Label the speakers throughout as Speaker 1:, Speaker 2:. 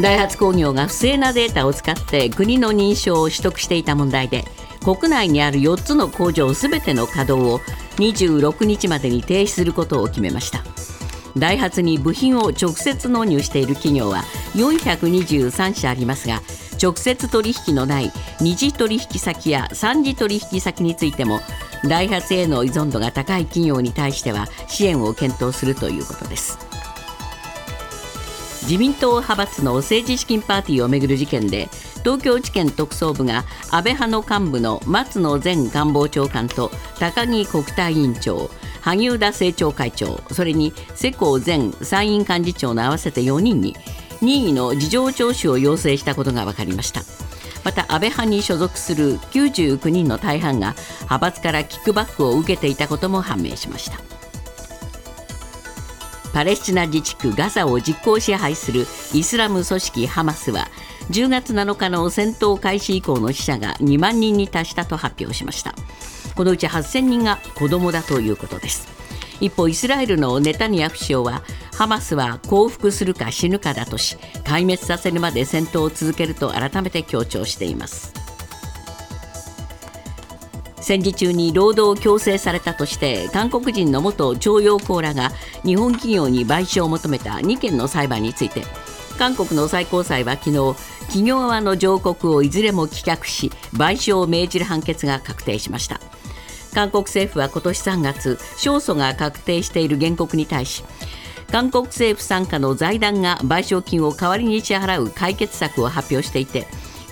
Speaker 1: ダイハツ工業が不正なデータを使って国の認証を取得していた問題で国内にある4つの工場すべての稼働を26日までに停止することを決めました。ダイハツに部品を直接納入している企業は423社ありますが直接取引のない二次取引先や三次取引先についてもダイハツへの依存度が高い企業に対しては支援を検討するということです。自民党派閥の政治資金パーティーをめぐる事件で東京地検特捜部が安倍派の幹部の松野前官房長官と高木国対委員長萩生田政調会長それに世耕前参院幹事長の合わせて4人に任意の事情聴取を要請したことが分かりました。また安倍派に所属する99人の大半が派閥からキックバックを受けていたことも判明しました。パレスチナ自治区ガザを実効支配するイスラム組織ハマスは10月7日の戦闘開始以降の死者が2万人に達したと発表しました。このうち8000人が子供だということです。一方イスラエルのネタニヤフ首相はハマスは降伏するか死ぬかだとし壊滅させるまで戦闘を続けると改めて強調しています。戦時中に労働を強制されたとして韓国人の元徴用工らが日本企業に賠償を求めた2件の裁判について韓国の最高裁は昨日企業側の上告をいずれも棄却し賠償を命じる判決が確定しました。韓国政府は今年3月勝訴が確定している原告に対し韓国政府傘下の財団が賠償金を代わりに支払う解決策を発表していて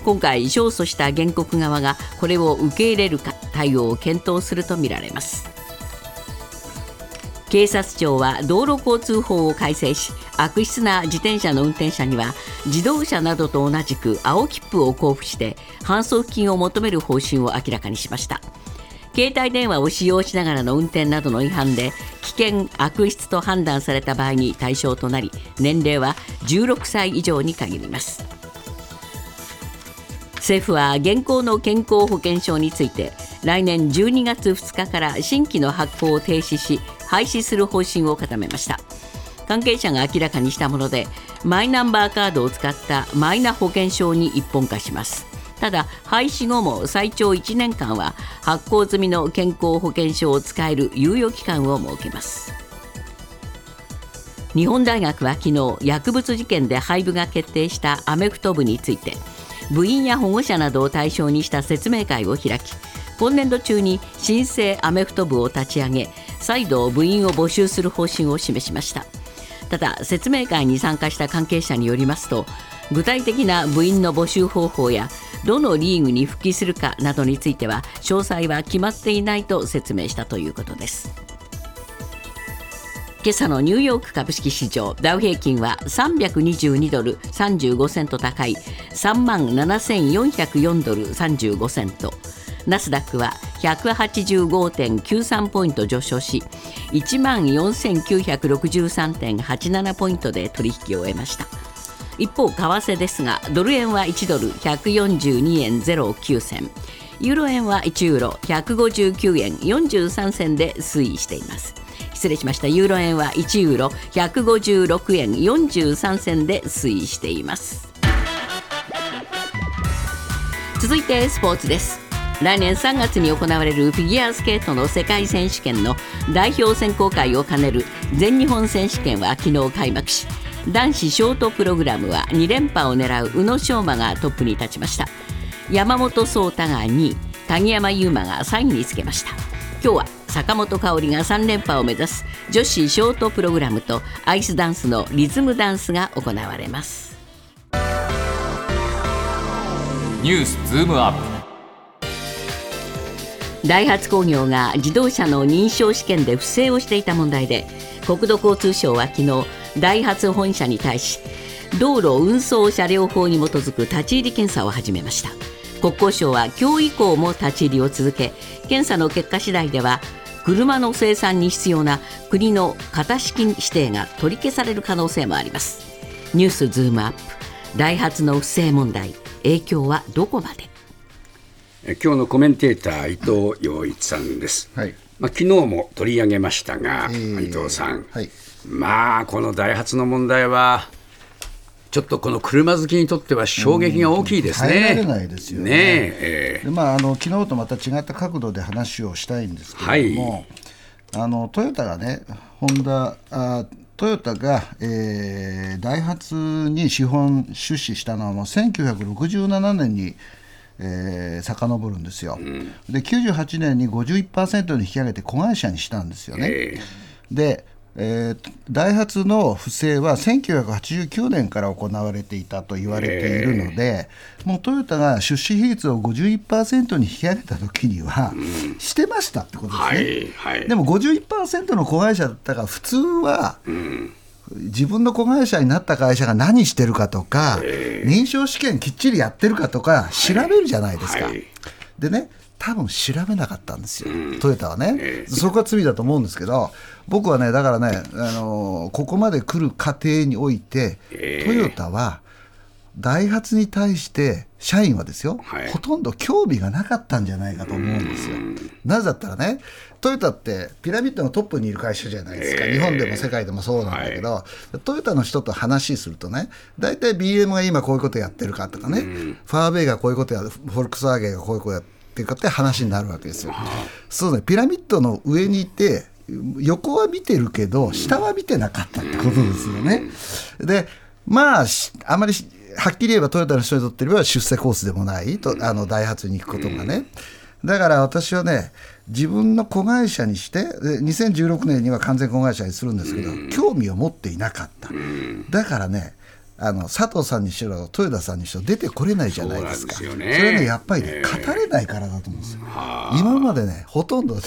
Speaker 1: 今回勝訴した原告側がこれを受け入れるか対応を検討するとみられます。警察庁は道路交通法を改正し悪質な自転車の運転者には自動車などと同じく青切符を交付して反則金を求める方針を明らかにしました。携帯電話を使用しながらの運転などの違反で危険悪質と判断された場合に対象となり年齢は16歳以上に限ります。政府は現行の健康保険証について来年12月2日から新規の発行を停止し廃止する方針を固めました。関係者が明らかにしたものでマイナンバーカードを使ったマイナ保険証に一本化します。ただ廃止後も最長1年間は発行済みの健康保険証を使える猶予期間を設けます。日本大学は昨日薬物事件で廃部が決定したアメフト部について部員や保護者などを対象にした説明会を開き今年度中に新生アメフト部を立ち上げ再度部員を募集する方針を示しました。ただ説明会に参加した関係者によりますと具体的な部員の募集方法やどのリーグに復帰するかなどについては詳細は決まっていないと説明したということです。今朝のニューヨーク株式市場ダウ平均は322ドル35セント高い3万7404ドル35セント。ナスダックは185.93ポイント上昇し1万4963.87ポイントで取引を終えました。一方為替ですがドル円は1ドル142円09銭。ユーロ円は1ユーロ159円43銭で推移しています。失礼しました。ユーロ円は1ユーロ156円43銭で推移しています。続いてスポーツです。来年3月に行われるフィギュアスケートの世界選手権の代表選考会を兼ねる全日本選手権は昨日開幕し男子ショートプログラムは2連覇を狙う宇野昌磨がトップに立ちました。山本草太が2位鍵山優真が3位につけました。今日は坂本花織が3連覇を目指す女子ショートプログラムとアイスダンスのリズムダンスが行われます。
Speaker 2: ニュースズームアッ
Speaker 1: プ。ダイハツ工業が自動車の認証試験で不正をしていた問題で国土交通省は昨日ダイハツ本社に対し道路運送車両法に基づく立ち入り検査を始めました国交省は今日以降も立ち入りを続け検査の結果次第では車の生産に必要な国の型式指定が取り消される可能性もあります。ニュースズームアップ。ダイハツの不正問題影響はどこまで？
Speaker 3: 今日のコメンテーター伊藤洋一さんです、はい、まあ、昨日も取り上げましたが、えー、伊藤さん、はい、まあこのダイハツの問題はちょっとこの車好きにとっては衝撃が大きいですね。
Speaker 4: 耐えられないですよね。
Speaker 3: ねえ
Speaker 4: でまあ、あの昨日とまた違った角度で話をしたいんですけれども、あのトヨタがね、ホンダあトヨタが、えー、ダイハツに資本出資したのはもう1967年に、えー、遡るんですよ、で98年に51%に引き上げて子会社にしたんですよね。
Speaker 3: え
Speaker 4: でえーダイハツの不正は1989年から行われていたと言われているので、もうトヨタが出資比率を51%に引き上げた時には、してましたってことですね。
Speaker 3: はいはい
Speaker 4: でも51%の子会社だったから普通は、自分の子会社になった会社が何してるかとか、認証試験きっちりやってるかとか調べるじゃないですか。
Speaker 3: はい
Speaker 4: でね多分調べなかったんですよ、トヨタはね、そこが罪だと思うんですけど、僕はね、だからね、あのーここまで来る過程において、トヨタは、ダイハツに対して、社員はですよ、
Speaker 3: はい。
Speaker 4: ほとんど興味がなかったんじゃないかと思うんですよ。なぜだったらね、トヨタってピラミッドのトップにいる会社じゃないですか、日本でも世界でもそうなんだけど、トヨタの人と話するとね、大体 BM が今こういうことやってるかとかね、ファーウェイがこういうことや、フォルクスワーゲンがこういうことやってるかって話になるわけですよ。そうね、ピラミッドの上にいて、横は見てるけど、下は見てなかったってことですよね。で、まあ、しあまりしはっきり言えばトヨタの人にとってみれば出世コースでもないと、あのダイハツに行くことがね。だから私はね、自分の子会社にして、で2016年には完全子会社にするんですけど、興味を持っていなかった。だからね、あの佐藤さんにしろ、豊田さんにしろ、出てこれないじゃないですか。
Speaker 3: そですよね
Speaker 4: それはね、やっぱりね、語れないからだと思うんですよ。今までね、ほとんど、ね、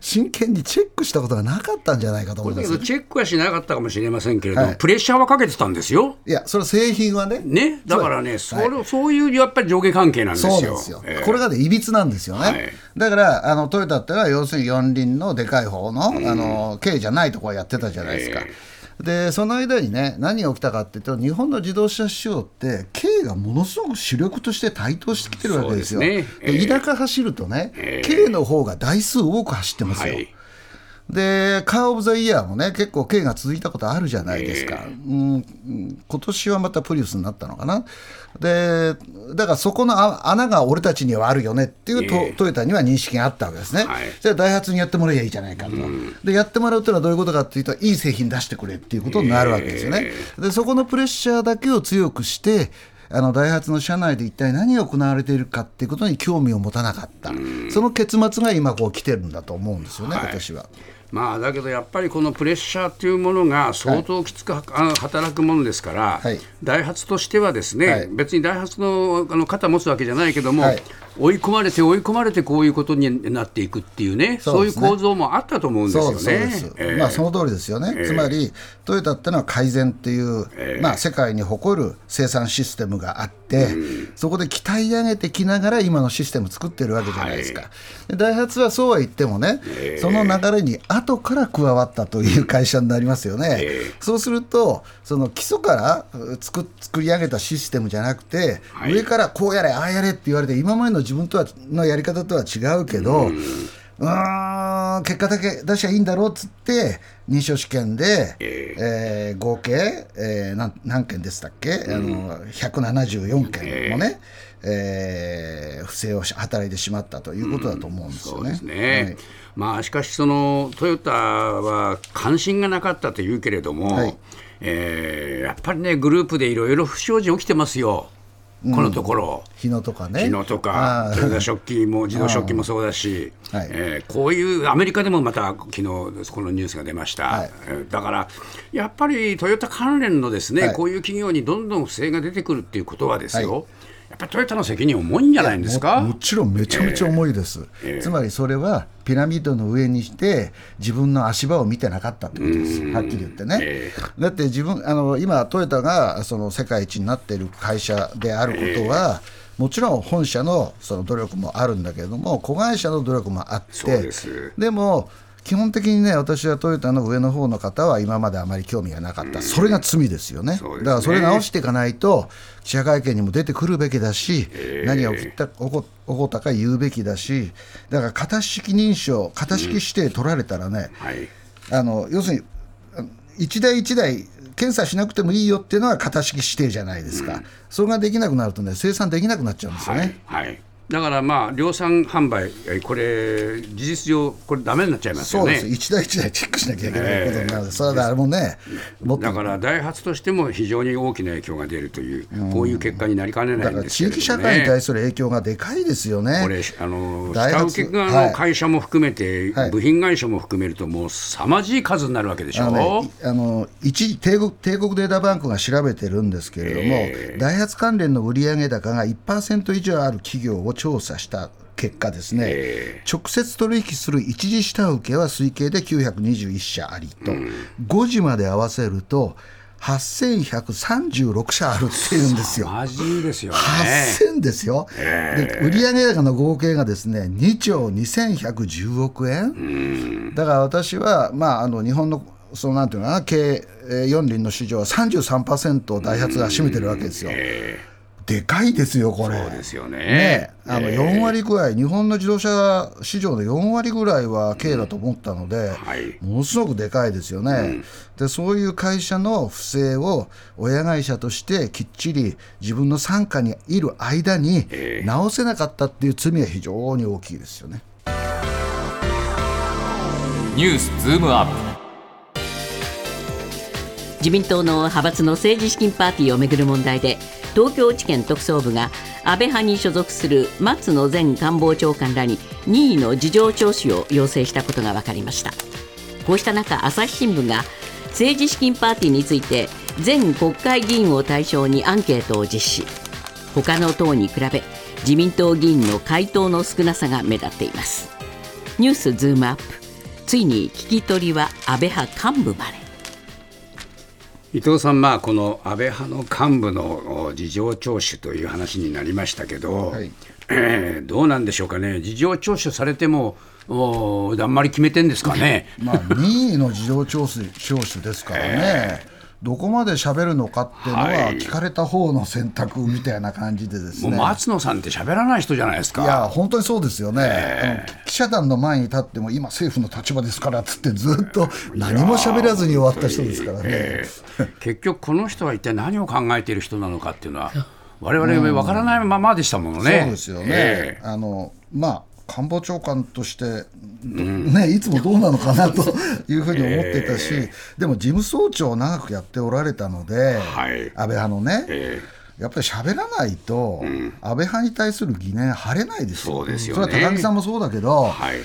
Speaker 4: 真剣にチェックしたことがなかったんじゃないかと思うんですよ
Speaker 3: だけど。チェックはしなかったかもしれませんけれども、
Speaker 4: はい
Speaker 3: プレッシャーはかけてたんですよ。
Speaker 4: いや、それ製品はね。
Speaker 3: ね、だからね、それ、そういうやっぱり上下関係なんですよ。
Speaker 4: そうですよ、
Speaker 3: ええ
Speaker 4: これがね、いびつなんですよね、
Speaker 3: はい
Speaker 4: だからあのトヨタってのは、要するに四輪のでかい方の、あの軽じゃないところやってたじゃないですか。でその間にね何が起きたかっていうと日本の自動車市場って軽がものすごく主力として台頭してきてるわけですよ。
Speaker 3: ですねええ
Speaker 4: で田舎走るとね、軽の方が台数多く走ってますよ。
Speaker 3: はい
Speaker 4: でカー・オブ・ザ・イヤーもね結構軽が続いたことあるじゃないですか、うんうん。今年はまたプリウスになったのかな。でだからそこのあ穴が俺たちにはあるよねっていうト,、トヨタには認識があったわけですね、
Speaker 3: はい。
Speaker 4: じゃあダイハツにやってもらえばいいじゃないかと、でやってもらうっていうのはどういうことかっていうといい製品出してくれっていうことになるわけですよね、でそこのプレッシャーだけを強くしてあのダイハツの社内で一体何が行われているかっていうことに興味を持たなかった、その結末が今こう来てるんだと思うんですよね、
Speaker 3: はい。
Speaker 4: 私は。
Speaker 3: まあだけどやっぱりこのプレッシャーっていうものが相当きつくは、あの働くものですから、
Speaker 4: はい
Speaker 3: ダイハツとしてはですね、
Speaker 4: はい
Speaker 3: 別にダイハツのあの肩持つわけじゃないけども、
Speaker 4: はい
Speaker 3: 追い込まれて追い込まれてこういうことになっていくっていうね。そうういう構造もあったと思うんですよね。
Speaker 4: そうです
Speaker 3: ええ。
Speaker 4: まあその通りですよね、つまりトヨタってのは改善っていう、まあ、世界に誇る生産システムがあって、そこで鍛え上げてきながら今のシステム作ってるわけじゃないですか、でダイハツはそうは言ってもね、その流れに後から加わったという会社になりますよね、そうするとその基礎からう作作り上げたシステムじゃなくて、
Speaker 3: はい。
Speaker 4: 上からこうやれああやれって言われて今までの自分とはのやり方とは違うけど、うーん結果だけ出しゃいいんだろうっつって認証試験で、えー合計、えーなん何件でしたっけ、あの174件もね、えー不正をし働いてしまったということだと思うんですよね。
Speaker 3: そうですね、
Speaker 4: はい。
Speaker 3: まあしかしそのトヨタは関心がなかったというけれども、
Speaker 4: はい。
Speaker 3: えーやっぱりねグループでいろいろ不祥事起きてますよ、このところ。
Speaker 4: 日野とかね。
Speaker 3: 日野とか、トヨタ食器も 自動食器もそうだし、
Speaker 4: はい。
Speaker 3: えーこういうアメリカでもまた昨日このニュースが出ました、
Speaker 4: は
Speaker 3: だからやっぱりトヨタ関連のですね、
Speaker 4: はい。
Speaker 3: こういう企業にどんどん不正が出てくるっていうことはですよ、
Speaker 4: はい
Speaker 3: やっぱりトヨタの責任重いんじゃないんですか？
Speaker 4: ももちろんめちゃめちゃ重いです、つまりそれはピラミッドの上にして自分の足場を見てなかったってことです。はっきり言ってね、
Speaker 3: え
Speaker 4: だって自分あの今トヨタがその世界一になっている会社であることは、もちろん本社のその努力もあるんだけれども子会社の努力もあって
Speaker 3: です。
Speaker 4: でも基本的にね私はトヨタの上の方の方は今まであまり興味がなかった、それが罪ですよね。
Speaker 3: ね。
Speaker 4: だからそれ直していかないと記者会見にも出てくるべきだし、何が起きた起こったか言うべきだしだから型式認証型式指定取られたらね、
Speaker 3: はい。
Speaker 4: あの要するに一台一台検査しなくてもいいよっていうのは型式指定じゃないですか、うん、それができなくなるとね、生産できなくなっちゃうんですよね。
Speaker 3: はい、はいだからまあ量産販売、これ、事実上、これ、だめになっちゃいますよね。
Speaker 4: そうです、一台一台チェックしなきゃいけないことになる、えー、それは誰もね、
Speaker 3: だからダイハツとしても非常に大きな影響が出るという、うん、こういう結果になりかねないんです
Speaker 4: ね、地域社会に対する影響がでかいですよね。
Speaker 3: これあの下請け側の会社も含めて、はい、部品会社も含めると、もう凄まじい数になるわけでしょ。あの、
Speaker 4: ね、あの一時帝国、帝国データバンクが調べてるんですけれども、えー、ダイハツ関連の売上高が1%以上ある企業を調査した結果ですね、えー、直接取引する一次下請けは推計で921社ありと、うん、5時まで合わせると8136社あるっていうんですよ。
Speaker 3: マジですよ、ね、
Speaker 4: 8000ですよ、えー、で売上高の合計がですね2兆2110億円、うん、だから私は、まあ、あの日本のそのなんていうのかな経四輪の市場は33%をダイハツが占めてるわけですよ。えーでかいですよ、これ。
Speaker 3: そうですよね。ね
Speaker 4: あの4割ぐらい、日本の自動車市場の4割ぐらいは軽だと思ったので、うんはい、ものすごくでかいですよね、うん、で。そういう会社の不正を親会社としてきっちり自分の傘下にいる間に直せなかったっていう罪は非常に大きいですよね。
Speaker 2: ニュースズームアップ
Speaker 1: 自民党の派閥の政治資金パーティーをめぐる問題で東京地検特捜部が安倍派に所属する松野前官房長官らに任意の事情聴取を要請したことが分かりました。こうした中朝日新聞が政治資金パーティーについて全国会議員を対象にアンケートを実施。他の党に比べ自民党議員の回答の少なさが目立っています。ニュースズームアップ。ついに聞き取りは安倍派幹部まで。
Speaker 3: 伊藤さん、まあ、この安倍派の幹部の事情聴取という話になりましたけど、はい、えー、どうなんでしょうかね、事情聴取されても、おあんまり決めてんですかね。
Speaker 4: まあ、任意の事情聴取聴取ですからね。えーどこまで喋るのかっていうのは、聞かれた方の選択みたいな感じでですね、
Speaker 3: 松野さんって喋らない人じゃないですか。
Speaker 4: いや、本当にそうですよね、えー、記者団の前に立っても、今、政府の立場ですからっつって、ずっと何も喋らずに終わった人ですからね、え
Speaker 3: ー、結局、この人は一体何を考えている人なのかっていうのは、われわれ分からないままでしたものね。
Speaker 4: そうですよね、えー、あのまあ官房長官として、ね、いつもどうなのかなと いうふうに思っていたし、えー、でも事務総長を長くやっておられたので、はい、安倍派のね。えーやっぱり喋らないと、安倍派に対する疑念晴れないですよ、
Speaker 3: そうですよ、
Speaker 4: ね、それは高木さんもそうだけど、はい、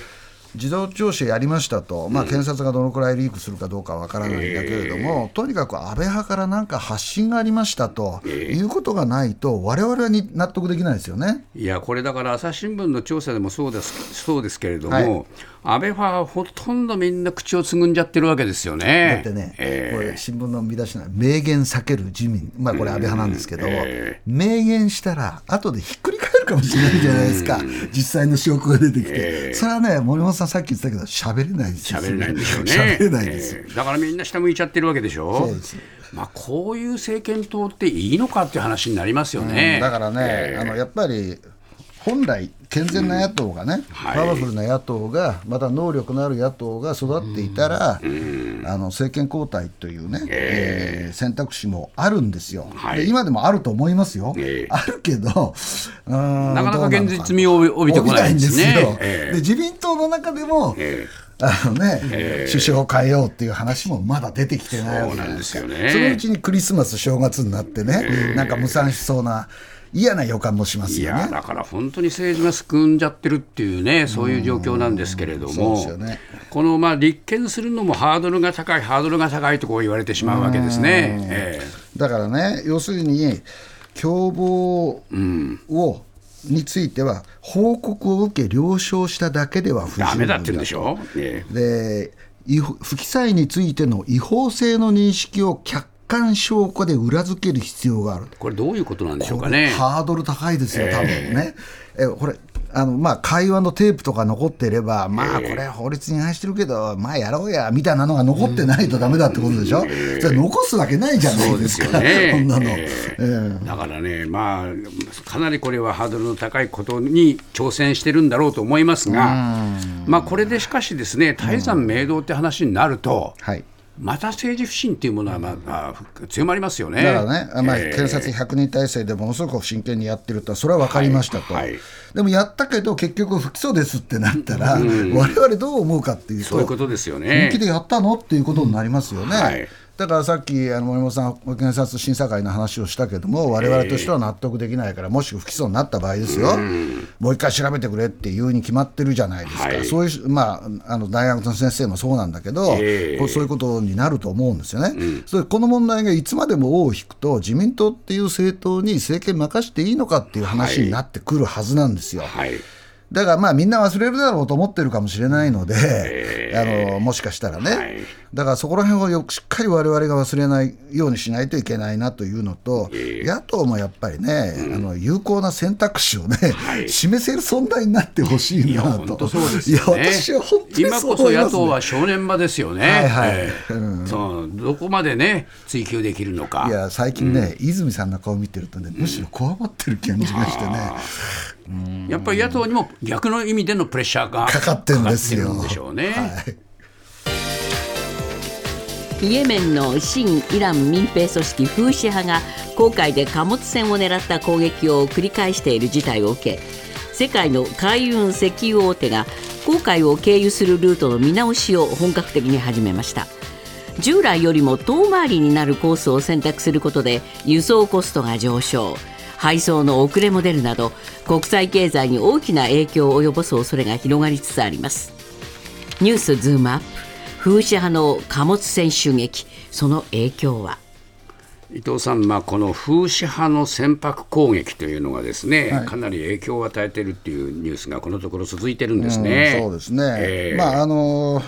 Speaker 4: 自動聴取やりましたと、まあ、検察がどのくらいリークするかどうかわからないんだけれども、うん、とにかく安倍派からなんか発信がありましたと、いうことがないと、われわれに納得できないですよね。
Speaker 3: いや、これだから、朝日新聞の調査でもそうですそうですけれども、はい、安倍派はほとんどみんな口をつぐんじゃってるわけですよね。
Speaker 4: だってね、えー、これ、新聞の見出しな名言避ける自民、まあ、これ、安倍派なんですけど、えー、名言したら、後でひっくり返るかもしれないじゃないですか、実際の証拠が出てきて、えー、それはね、森本さん、さっき言ってたけど、喋れないです
Speaker 3: よ、喋れないんでしょうね。
Speaker 4: 喋れないですよ、
Speaker 3: だからみんな下向いちゃってるわけでしょ。そうです。まあ、こういう政権党っていいのかっていう話になりますよね。
Speaker 4: だからね、あのやっぱり本来、健全な野党がね、パワフルな野党が、また能力のある野党が育っていたら、うん、あの政権交代というね、えー、えー、選択肢もあるんですよ、はい、で、今でもあると思いますよ、えー、あるけど、
Speaker 3: なかなか現実味を帯びてこないんですよ、
Speaker 4: えー、で自民党の中でも、えーあのね、えー、首相を変えようっていう話もまだ出てきてないわけですよね。そのうちにクリスマス、正月になってね、えー、なんか。無産しそうな嫌な予感もしますよね。
Speaker 3: だから本当に政治がすくんじゃってるっていうね、そういう状況なんですけれども、ね、このまあ立件するのもハードルが高い、ハードルが高いとこう言われてしまうわけですね。え
Speaker 4: ー、だからね、要するに、共謀を、うんについては、報告を受け、了承しただけでは
Speaker 3: 不十分だ。ってんでしょ、え
Speaker 4: ー、で不記載についての違法性の認識を客観証拠で裏付ける必要がある。
Speaker 3: これ、どういうことなんでしょうかね。
Speaker 4: ハードル高いですよ、多分ね。えー、これあのまあ、会話のテープとか残ってれば、まあこれ、法律に違反してるけど、まあやろうやみたいなのが残ってないとだめだってことでしょ、えー、それ残すわけないじゃないですか、ね、こんなの、え
Speaker 3: ー、だからね、まあ、かなりこれはハードルの高いことに挑戦してるんだろうと思いますが、まあ、これでしかしですね、大山明堂って話になると、はいまた政治不信っていうものは、まあ、強まりますよね。
Speaker 4: だからね、まあ、検察100人体制でものすごく真剣にやってると、それは分かりましたと、
Speaker 3: はい。はい、
Speaker 4: でもやったけど、結局、不起訴ですってなったら、われわれどう思うかっていうと、
Speaker 3: そういうことですよね。
Speaker 4: 本気でやったのっていうことになりますよね。うん。はいだからさっきあの森本さん、検察審査会の話をしたけども、われわれとしては納得できないから、もし不起訴になった場合ですよ、もう一回調べてくれっていうに決まってるじゃないですか、はい、そういう、まあ、あの大学の先生もそうなんだけど、えー、そういうことになると思うんですよね、うん、それこの問題がいつまでも尾を引くと、自民党っていう政党に政権任していいのかっていう話になってくるはずなんですよ。はい。はい。だからまあみんな忘れるだろうと思ってるかもしれないので、あのもしかしたらね、はい、だからそこら辺をよくしっかりわれわれが忘れないようにしないといけないなというのと、野党もやっぱりね、うん、あの有効な選択肢をね、はい、示せる存在になってほしいなと。
Speaker 3: いや、私は本当に、ね、今こそ野党は正念場ですよね。はいはい、そうどこまでね追及できるのか。
Speaker 4: いや最近ね、うん、泉さんの顔見てるとね、むしろこわばってる感じがしてね。
Speaker 3: やっぱり野党にも逆の意味でのプレッシャーが
Speaker 4: かかってるんですよ。
Speaker 3: でしょうね。はい
Speaker 1: イエメンの新イラン民兵組織フーシ派が航海で貨物船を狙った攻撃を繰り返している事態を受け世界の海運石油大手が航海を経由するルートの見直しを本格的に始めました。従来よりも遠回りになるコースを選択することで輸送コストが上昇。配送の遅れも出るなど国際経済に大きな影響を及ぼす恐れが広がりつつあります。ニュースズームアップ。風刺派の貨物船襲撃。その影響は？
Speaker 3: 伊藤さん、まあ、この風刺派の船舶攻撃というのがですね、はい、かなり影響を与えているっていうニュースがこのところ続いてるんですね。
Speaker 4: うん、そうですね、えー、まああの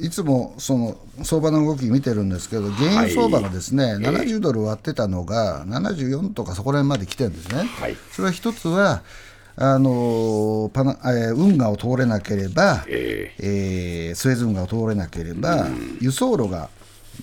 Speaker 4: いつもその相場の動き見てるんですけど、原油相場がですね、はい、70ドル割ってたのが、74とかそこら辺まで来てるんですね。はい、それは一つはあのパナえー、運河を通れなければ、えー、えー、スエズ運河を通れなければ、うん、輸送路が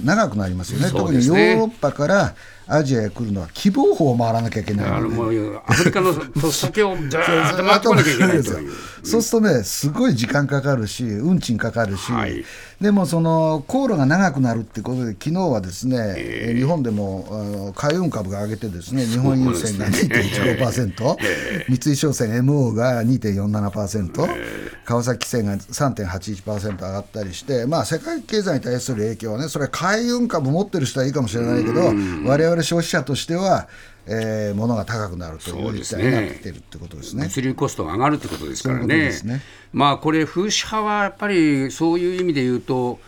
Speaker 4: 長くなりますよね、ね。特にヨーロッパからアジアへ来るのは希望法を回らなきゃいけないの
Speaker 3: で、ね、アフリカの先をずっと回ってこなきゃいけないという。
Speaker 4: そうす。るとね、すごい時間かかるし、運賃かかるし、はい、でもその航路が長くなるってことで、昨日はですね、えー、日本でも海運株が上げて、ですね日本郵船が2.15%、えー、三井商船 MO が2.47%、えー、川崎線が3.81%上がったりして、まあ、世界経済に対する影響はね、それは海運株持ってる人はいいかもしれないけど、われわれ消費者としては、えー、物が高くなるという事態になってきてるってことですね。
Speaker 3: 物流コストが上がるってことですからね。ううねまあこれ風刺派はやっぱりそういう意味で言うと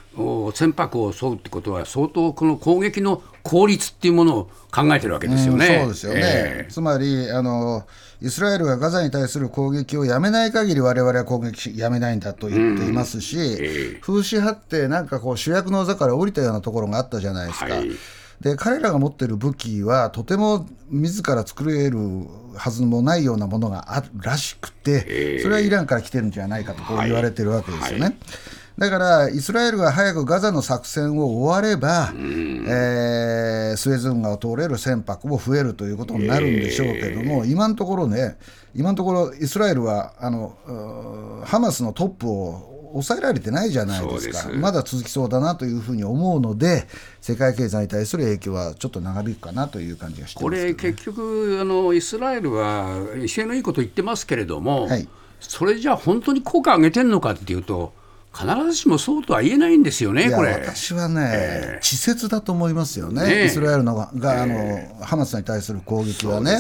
Speaker 3: 船舶を襲うってことは相当この攻撃の効率っていうものを考えてるわけですよね。
Speaker 4: うん、そうですよね。えー、つまりあのイスラエルがガザに対する攻撃をやめない限り我々は攻撃やめないんだと言っていますし、うんえー、風刺派ってなんかこう主役の座から降りたようなところがあったじゃないですか。はいで彼らが持ってる武器はとても自ら作れるはずもないようなものがあるらしくて、それはイランから来てるんじゃないかとこう言われてるわけですよね。はいはいだからイスラエルが早くガザの作戦を終われば、えー、スエズ運河を通れる船舶も増えるということになるんでしょうけども、今のところね、今のところイスラエルはあのハマスのトップを抑えられてないじゃないですか。まだ続きそうだなというふうに思うので世界経済に対する影響はちょっと長引くかなという感じがして、
Speaker 3: ね、これ結局あのイスラエルは威勢のいいこと言ってますけれども、はい、それじゃあ本当に効果上げてるのかっていうと必ずしもそうとは言えないんですよね、これ。
Speaker 4: 私はね、えー、稚拙だと思いますよね、ねイスラエルのが、あの、えー、ハマスに対する攻撃はね、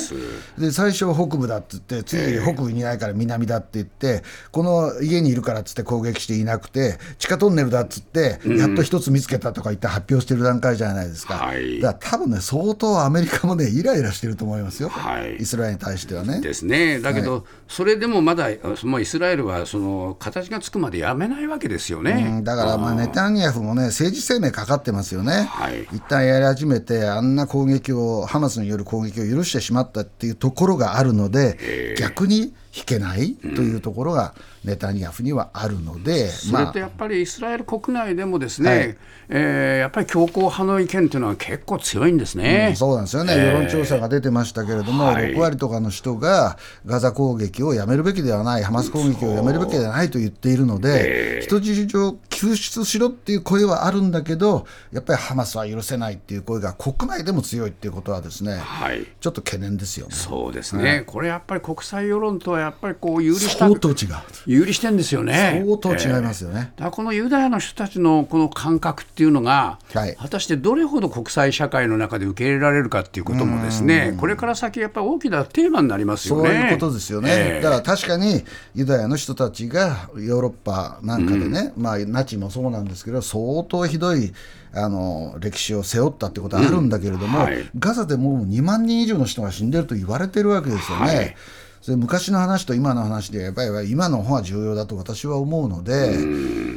Speaker 4: で最初、北部だって言って、次、北部にいないから南だって言って、この家にいるからっつって攻撃していなくて、地下トンネルだっつって、やっと一つ見つけたとか言って発表してる段階じゃないですか、はい、だから多分ね、相当アメリカもね、イライラしてると思いますよ、はい、イスラエルに対してはね。
Speaker 3: ですね、だけど、はい、それでもまだ、もうイスラエルはその形がつくまでやめないわけですよね。
Speaker 4: だからまあネタニヤフもね、政治生命かかってますよね、はい、一旦やり始めて、あんな攻撃を、ハマスによる攻撃を許してしまったっていうところがあるので、逆に引けないというところがネタニヤフにはあるので、
Speaker 3: それとやっぱりイスラエル国内でもですね、はい、えー、やっぱり強硬派の意見というのは結構強いんですね、
Speaker 4: うん、そうなんですよね、えー、世論調査が出てましたけれども、はい、6割とかの人がガザ攻撃をやめるべきではない、ハマス攻撃をやめるべきではないと言っているので、えー、人質を救出しろっていう声はあるんだけど、やっぱりハマスは許せないっていう声が国内でも強いっていうことはですね、はい、ちょっと懸念ですよね。
Speaker 3: そうですね、はい、これやっぱり国際世論とはやっぱりこう有利
Speaker 4: した相当違う
Speaker 3: 有利してんですよね。
Speaker 4: 相当違いますよね。
Speaker 3: えー、だこのユダヤの人たちのこの感覚っていうのが、はい、果たしてどれほど国際社会の中で受け入れられるかっていうこともですね、これから先やっぱり大きなテーマになりますよね。
Speaker 4: そういうことですよね。えー、だから確かにユダヤの人たちがヨーロッパなんかでね、うん、まあナチもそうなんですけど相当ひどいあの歴史を背負ったってことはあるんだけれども、うんはい、ガザでもう2万人以上の人が死んでると言われてるわけですよね。はいそれ昔の話と今の話でやっぱり今の方が重要だと私は思うので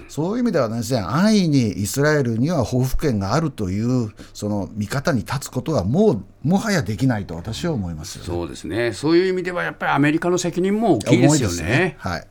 Speaker 4: そういう意味ではですね安易にイスラエルには報復権があるというその見方に立つことはもうもはやできないと私は思います、
Speaker 3: ね、そうですね。そういう意味ではやっぱりアメリカの責任も大きいですよね。ね。はい